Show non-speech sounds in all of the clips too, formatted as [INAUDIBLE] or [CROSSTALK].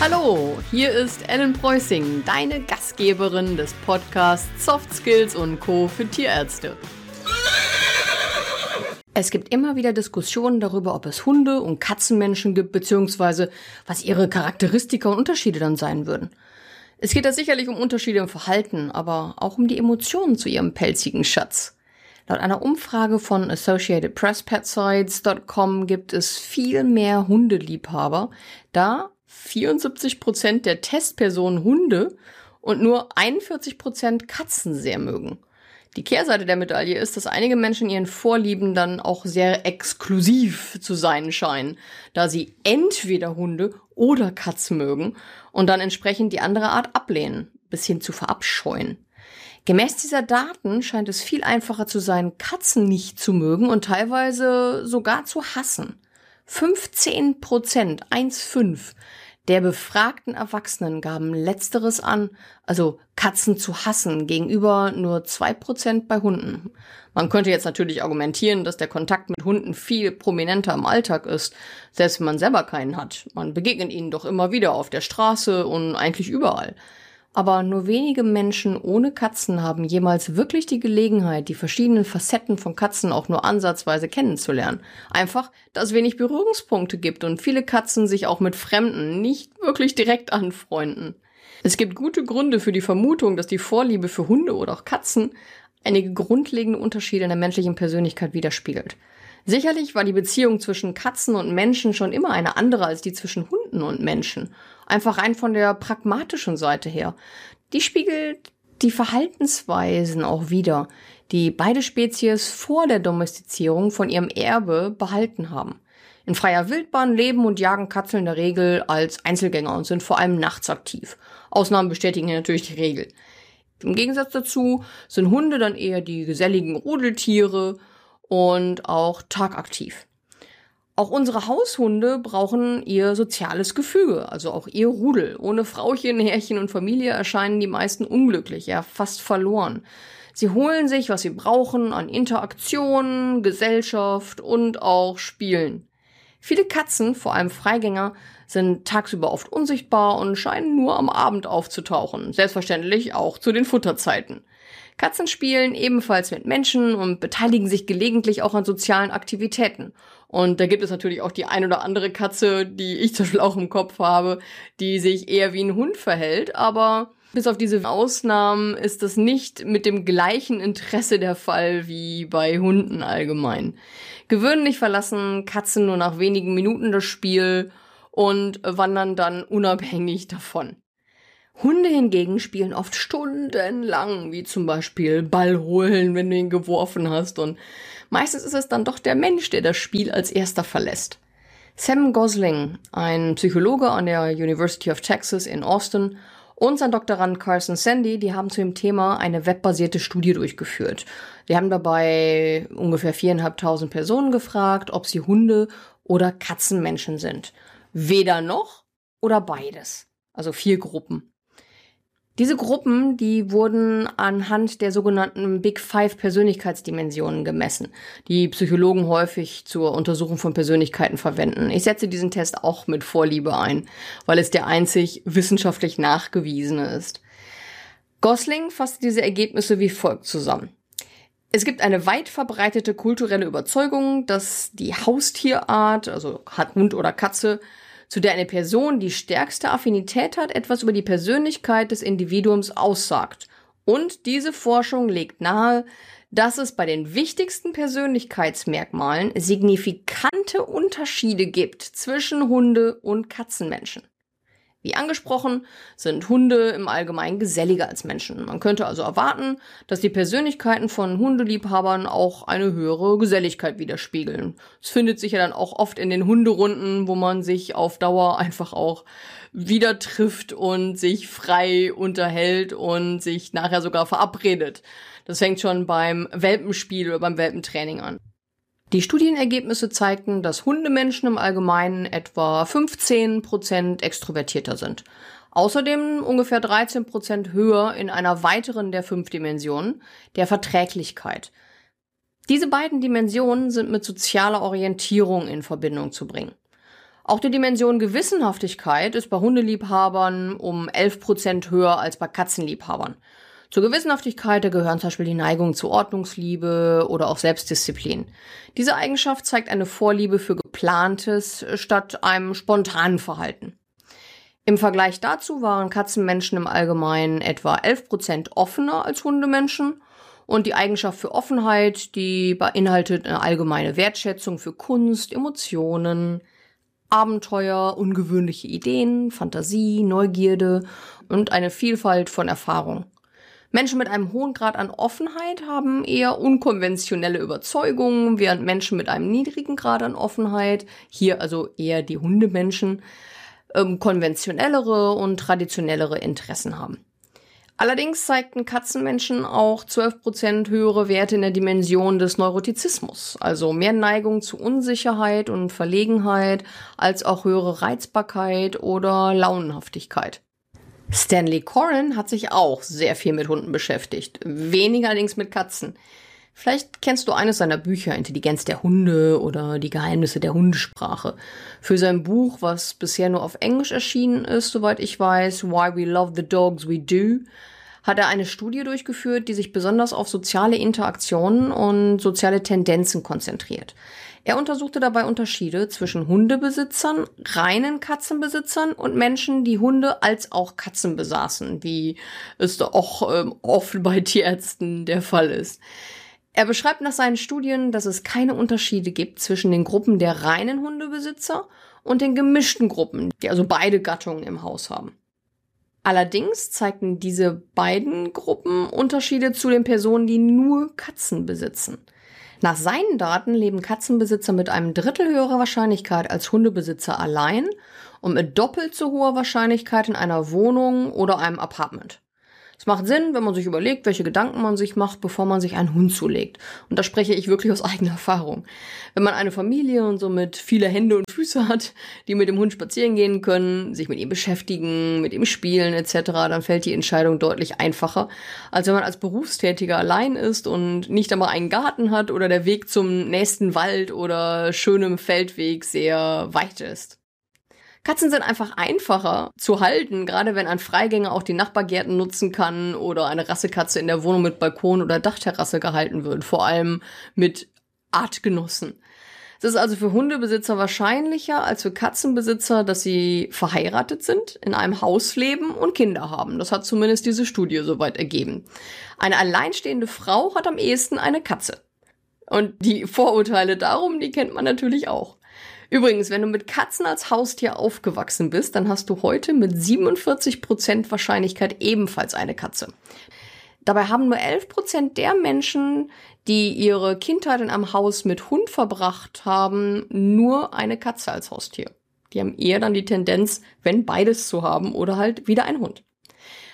Hallo, hier ist Ellen Preußing, deine Gastgeberin des Podcasts Soft Skills und Co. für Tierärzte. Es gibt immer wieder Diskussionen darüber, ob es Hunde und Katzenmenschen gibt, beziehungsweise was ihre Charakteristika und Unterschiede dann sein würden. Es geht da sicherlich um Unterschiede im Verhalten, aber auch um die Emotionen zu ihrem pelzigen Schatz. Laut einer Umfrage von Associated gibt es viel mehr Hundeliebhaber, da 74 Prozent der Testpersonen Hunde und nur 41 Prozent Katzen sehr mögen. Die Kehrseite der Medaille ist, dass einige Menschen ihren Vorlieben dann auch sehr exklusiv zu sein scheinen, da sie entweder Hunde oder Katzen mögen und dann entsprechend die andere Art ablehnen, bis hin zu verabscheuen. Gemäß dieser Daten scheint es viel einfacher zu sein, Katzen nicht zu mögen und teilweise sogar zu hassen. 15 Prozent, 1,5 der befragten Erwachsenen gaben letzteres an, also Katzen zu hassen, gegenüber nur zwei Prozent bei Hunden. Man könnte jetzt natürlich argumentieren, dass der Kontakt mit Hunden viel prominenter im Alltag ist, selbst wenn man selber keinen hat. Man begegnet ihnen doch immer wieder auf der Straße und eigentlich überall. Aber nur wenige Menschen ohne Katzen haben jemals wirklich die Gelegenheit, die verschiedenen Facetten von Katzen auch nur ansatzweise kennenzulernen. Einfach, da es wenig Berührungspunkte gibt und viele Katzen sich auch mit Fremden nicht wirklich direkt anfreunden. Es gibt gute Gründe für die Vermutung, dass die Vorliebe für Hunde oder auch Katzen einige grundlegende Unterschiede in der menschlichen Persönlichkeit widerspiegelt. Sicherlich war die Beziehung zwischen Katzen und Menschen schon immer eine andere als die zwischen Hunden und Menschen. Einfach rein von der pragmatischen Seite her. Die spiegelt die Verhaltensweisen auch wieder, die beide Spezies vor der Domestizierung von ihrem Erbe behalten haben. In freier Wildbahn leben und jagen Katzen in der Regel als Einzelgänger und sind vor allem nachts aktiv. Ausnahmen bestätigen natürlich die Regel. Im Gegensatz dazu sind Hunde dann eher die geselligen Rudeltiere und auch tagaktiv. Auch unsere Haushunde brauchen ihr soziales Gefüge, also auch ihr Rudel. Ohne Frauchen, Herrchen und Familie erscheinen die meisten unglücklich, ja fast verloren. Sie holen sich, was sie brauchen, an Interaktion, Gesellschaft und auch Spielen. Viele Katzen, vor allem Freigänger, sind tagsüber oft unsichtbar und scheinen nur am Abend aufzutauchen. Selbstverständlich auch zu den Futterzeiten. Katzen spielen ebenfalls mit Menschen und beteiligen sich gelegentlich auch an sozialen Aktivitäten. Und da gibt es natürlich auch die ein oder andere Katze, die ich zum Beispiel auch im Kopf habe, die sich eher wie ein Hund verhält, aber bis auf diese Ausnahmen ist das nicht mit dem gleichen Interesse der Fall wie bei Hunden allgemein. Gewöhnlich verlassen Katzen nur nach wenigen Minuten das Spiel und wandern dann unabhängig davon. Hunde hingegen spielen oft stundenlang, wie zum Beispiel Ball holen, wenn du ihn geworfen hast. Und meistens ist es dann doch der Mensch, der das Spiel als erster verlässt. Sam Gosling, ein Psychologe an der University of Texas in Austin, und sein Doktorand Carson Sandy, die haben zu dem Thema eine webbasierte Studie durchgeführt. Die haben dabei ungefähr viereinhalbtausend Personen gefragt, ob sie Hunde oder Katzenmenschen sind. Weder noch oder beides. Also vier Gruppen. Diese Gruppen, die wurden anhand der sogenannten Big Five Persönlichkeitsdimensionen gemessen, die Psychologen häufig zur Untersuchung von Persönlichkeiten verwenden. Ich setze diesen Test auch mit Vorliebe ein, weil es der einzig wissenschaftlich nachgewiesene ist. Gosling fasste diese Ergebnisse wie folgt zusammen. Es gibt eine weit verbreitete kulturelle Überzeugung, dass die Haustierart, also Hund oder Katze, zu der eine Person die stärkste Affinität hat, etwas über die Persönlichkeit des Individuums aussagt. Und diese Forschung legt nahe, dass es bei den wichtigsten Persönlichkeitsmerkmalen signifikante Unterschiede gibt zwischen Hunde- und Katzenmenschen. Wie angesprochen, sind Hunde im Allgemeinen geselliger als Menschen. Man könnte also erwarten, dass die Persönlichkeiten von Hundeliebhabern auch eine höhere Geselligkeit widerspiegeln. Es findet sich ja dann auch oft in den Hunderunden, wo man sich auf Dauer einfach auch wieder trifft und sich frei unterhält und sich nachher sogar verabredet. Das fängt schon beim Welpenspiel oder beim Welpentraining an. Die Studienergebnisse zeigten, dass Hundemenschen im Allgemeinen etwa 15 Prozent extrovertierter sind. Außerdem ungefähr 13 Prozent höher in einer weiteren der fünf Dimensionen, der Verträglichkeit. Diese beiden Dimensionen sind mit sozialer Orientierung in Verbindung zu bringen. Auch die Dimension Gewissenhaftigkeit ist bei Hundeliebhabern um 11% höher als bei Katzenliebhabern. Zur Gewissenhaftigkeit gehören zum Beispiel die Neigung zur Ordnungsliebe oder auch Selbstdisziplin. Diese Eigenschaft zeigt eine Vorliebe für geplantes statt einem spontanen Verhalten. Im Vergleich dazu waren Katzenmenschen im Allgemeinen etwa 11% offener als Hundemenschen und die Eigenschaft für Offenheit, die beinhaltet eine allgemeine Wertschätzung für Kunst, Emotionen, Abenteuer, ungewöhnliche Ideen, Fantasie, Neugierde und eine Vielfalt von Erfahrung. Menschen mit einem hohen Grad an Offenheit haben eher unkonventionelle Überzeugungen, während Menschen mit einem niedrigen Grad an Offenheit, hier also eher die Hundemenschen, ähm, konventionellere und traditionellere Interessen haben. Allerdings zeigten Katzenmenschen auch 12% höhere Werte in der Dimension des Neurotizismus, also mehr Neigung zu Unsicherheit und Verlegenheit, als auch höhere Reizbarkeit oder Launenhaftigkeit. Stanley Corin hat sich auch sehr viel mit Hunden beschäftigt, weniger allerdings mit Katzen. Vielleicht kennst du eines seiner Bücher, Intelligenz der Hunde oder Die Geheimnisse der Hundesprache. Für sein Buch, was bisher nur auf Englisch erschienen ist, soweit ich weiß, Why We Love the Dogs We Do, hat er eine Studie durchgeführt, die sich besonders auf soziale Interaktionen und soziale Tendenzen konzentriert. Er untersuchte dabei Unterschiede zwischen Hundebesitzern, reinen Katzenbesitzern und Menschen, die Hunde als auch Katzen besaßen, wie es auch ähm, oft bei Tierärzten der Fall ist. Er beschreibt nach seinen Studien, dass es keine Unterschiede gibt zwischen den Gruppen der reinen Hundebesitzer und den gemischten Gruppen, die also beide Gattungen im Haus haben. Allerdings zeigten diese beiden Gruppen Unterschiede zu den Personen, die nur Katzen besitzen. Nach seinen Daten leben Katzenbesitzer mit einem Drittel höherer Wahrscheinlichkeit als Hundebesitzer allein und mit doppelt so hoher Wahrscheinlichkeit in einer Wohnung oder einem Apartment. Es macht Sinn, wenn man sich überlegt, welche Gedanken man sich macht, bevor man sich einen Hund zulegt. Und da spreche ich wirklich aus [LAUGHS] eigener Erfahrung. Wenn man eine Familie und somit viele Hände und Füße hat, die mit dem Hund spazieren gehen können, sich mit ihm beschäftigen, mit ihm spielen etc., dann fällt die Entscheidung deutlich einfacher, als wenn man als Berufstätiger allein ist und nicht einmal einen Garten hat oder der Weg zum nächsten Wald oder schönem Feldweg sehr weit ist. Katzen sind einfach einfacher zu halten, gerade wenn ein Freigänger auch die Nachbargärten nutzen kann oder eine Rassekatze in der Wohnung mit Balkon oder Dachterrasse gehalten wird, vor allem mit Artgenossen. Es ist also für Hundebesitzer wahrscheinlicher als für Katzenbesitzer, dass sie verheiratet sind, in einem Haus leben und Kinder haben. Das hat zumindest diese Studie soweit ergeben. Eine alleinstehende Frau hat am ehesten eine Katze. Und die Vorurteile darum, die kennt man natürlich auch. Übrigens, wenn du mit Katzen als Haustier aufgewachsen bist, dann hast du heute mit 47% Wahrscheinlichkeit ebenfalls eine Katze. Dabei haben nur 11% der Menschen, die ihre Kindheit in einem Haus mit Hund verbracht haben, nur eine Katze als Haustier. Die haben eher dann die Tendenz, wenn beides zu haben oder halt wieder ein Hund.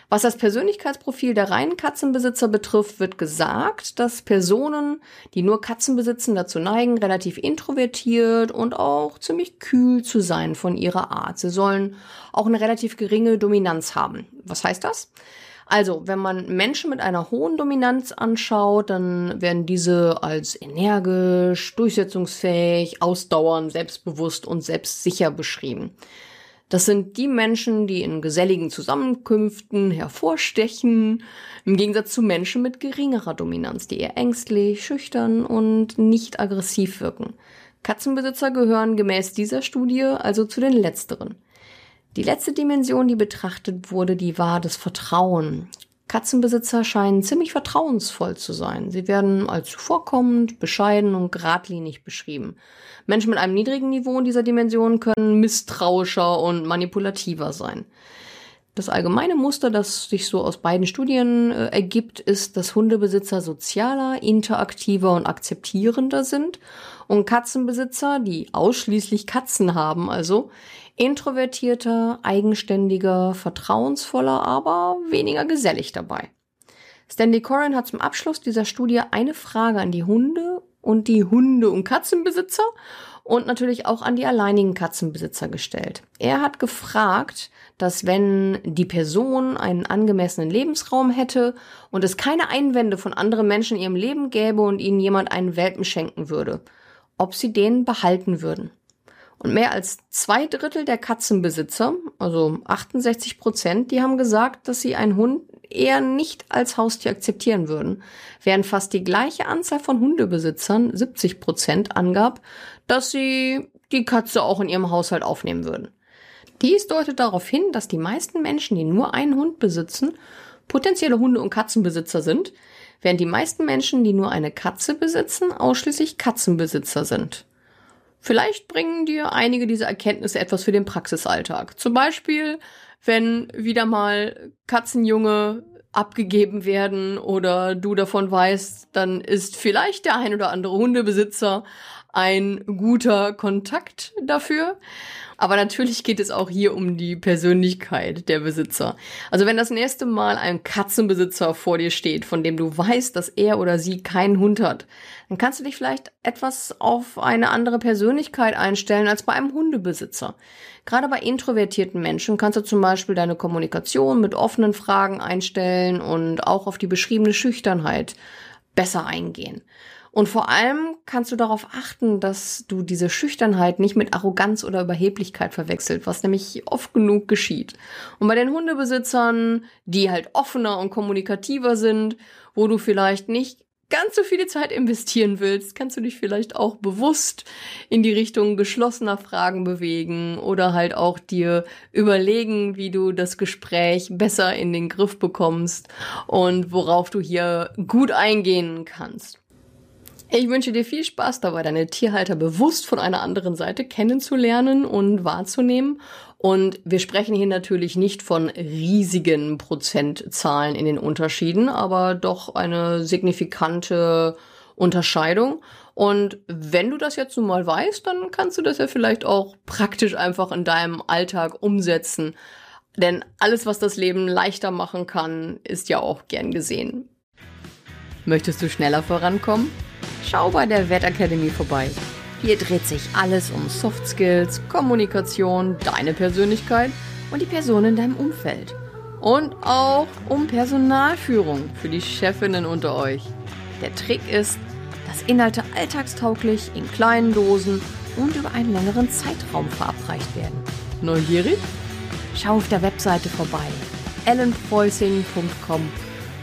Was das Persönlichkeitsprofil der reinen Katzenbesitzer betrifft, wird gesagt, dass Personen, die nur Katzen besitzen, dazu neigen, relativ introvertiert und auch ziemlich kühl zu sein von ihrer Art. Sie sollen auch eine relativ geringe Dominanz haben. Was heißt das? Also, wenn man Menschen mit einer hohen Dominanz anschaut, dann werden diese als energisch, durchsetzungsfähig, ausdauernd, selbstbewusst und selbstsicher beschrieben. Das sind die Menschen, die in geselligen Zusammenkünften hervorstechen, im Gegensatz zu Menschen mit geringerer Dominanz, die eher ängstlich, schüchtern und nicht aggressiv wirken. Katzenbesitzer gehören gemäß dieser Studie also zu den letzteren. Die letzte Dimension, die betrachtet wurde, die war das Vertrauen. Katzenbesitzer scheinen ziemlich vertrauensvoll zu sein. Sie werden als zuvorkommend, bescheiden und geradlinig beschrieben. Menschen mit einem niedrigen Niveau in dieser Dimension können misstrauischer und manipulativer sein. Das allgemeine Muster, das sich so aus beiden Studien äh, ergibt, ist, dass Hundebesitzer sozialer, interaktiver und akzeptierender sind und Katzenbesitzer, die ausschließlich Katzen haben, also introvertierter, eigenständiger, vertrauensvoller, aber weniger gesellig dabei. Stanley Corin hat zum Abschluss dieser Studie eine Frage an die Hunde und die Hunde- und Katzenbesitzer und natürlich auch an die alleinigen Katzenbesitzer gestellt. Er hat gefragt, dass wenn die Person einen angemessenen Lebensraum hätte und es keine Einwände von anderen Menschen in ihrem Leben gäbe und ihnen jemand einen Welpen schenken würde, ob sie den behalten würden. Und mehr als zwei Drittel der Katzenbesitzer, also 68 Prozent, die haben gesagt, dass sie einen Hund eher nicht als Haustier akzeptieren würden, während fast die gleiche Anzahl von Hundebesitzern, 70 Prozent, angab, dass sie die Katze auch in ihrem Haushalt aufnehmen würden. Dies deutet darauf hin, dass die meisten Menschen, die nur einen Hund besitzen, potenzielle Hunde- und Katzenbesitzer sind, während die meisten Menschen, die nur eine Katze besitzen, ausschließlich Katzenbesitzer sind. Vielleicht bringen dir einige dieser Erkenntnisse etwas für den Praxisalltag. Zum Beispiel, wenn wieder mal Katzenjunge abgegeben werden oder du davon weißt, dann ist vielleicht der ein oder andere Hundebesitzer ein guter Kontakt dafür. Aber natürlich geht es auch hier um die Persönlichkeit der Besitzer. Also wenn das nächste Mal ein Katzenbesitzer vor dir steht, von dem du weißt, dass er oder sie keinen Hund hat, dann kannst du dich vielleicht etwas auf eine andere Persönlichkeit einstellen als bei einem Hundebesitzer. Gerade bei introvertierten Menschen kannst du zum Beispiel deine Kommunikation mit offenen Fragen einstellen und auch auf die beschriebene Schüchternheit besser eingehen. Und vor allem kannst du darauf achten, dass du diese Schüchternheit nicht mit Arroganz oder Überheblichkeit verwechselt, was nämlich oft genug geschieht. Und bei den Hundebesitzern, die halt offener und kommunikativer sind, wo du vielleicht nicht ganz so viele Zeit investieren willst, kannst du dich vielleicht auch bewusst in die Richtung geschlossener Fragen bewegen oder halt auch dir überlegen, wie du das Gespräch besser in den Griff bekommst und worauf du hier gut eingehen kannst. Ich wünsche dir viel Spaß dabei, deine Tierhalter bewusst von einer anderen Seite kennenzulernen und wahrzunehmen. Und wir sprechen hier natürlich nicht von riesigen Prozentzahlen in den Unterschieden, aber doch eine signifikante Unterscheidung. Und wenn du das jetzt nun mal weißt, dann kannst du das ja vielleicht auch praktisch einfach in deinem Alltag umsetzen. Denn alles, was das Leben leichter machen kann, ist ja auch gern gesehen. Möchtest du schneller vorankommen? Schau bei der Wettakademie vorbei. Hier dreht sich alles um Soft Skills, Kommunikation, deine Persönlichkeit und die Person in deinem Umfeld. Und auch um Personalführung für die Chefinnen unter euch. Der Trick ist, dass Inhalte alltagstauglich in kleinen Dosen und über einen längeren Zeitraum verabreicht werden. Neugierig? Schau auf der Webseite vorbei. ellenpreußing.com.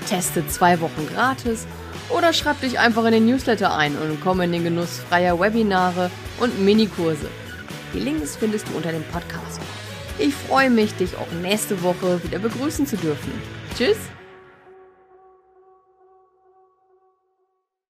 Teste zwei Wochen gratis oder schreib dich einfach in den Newsletter ein und komm in den Genuss freier Webinare und Minikurse. Die Links findest du unter dem Podcast. Ich freue mich, dich auch nächste Woche wieder begrüßen zu dürfen. Tschüss!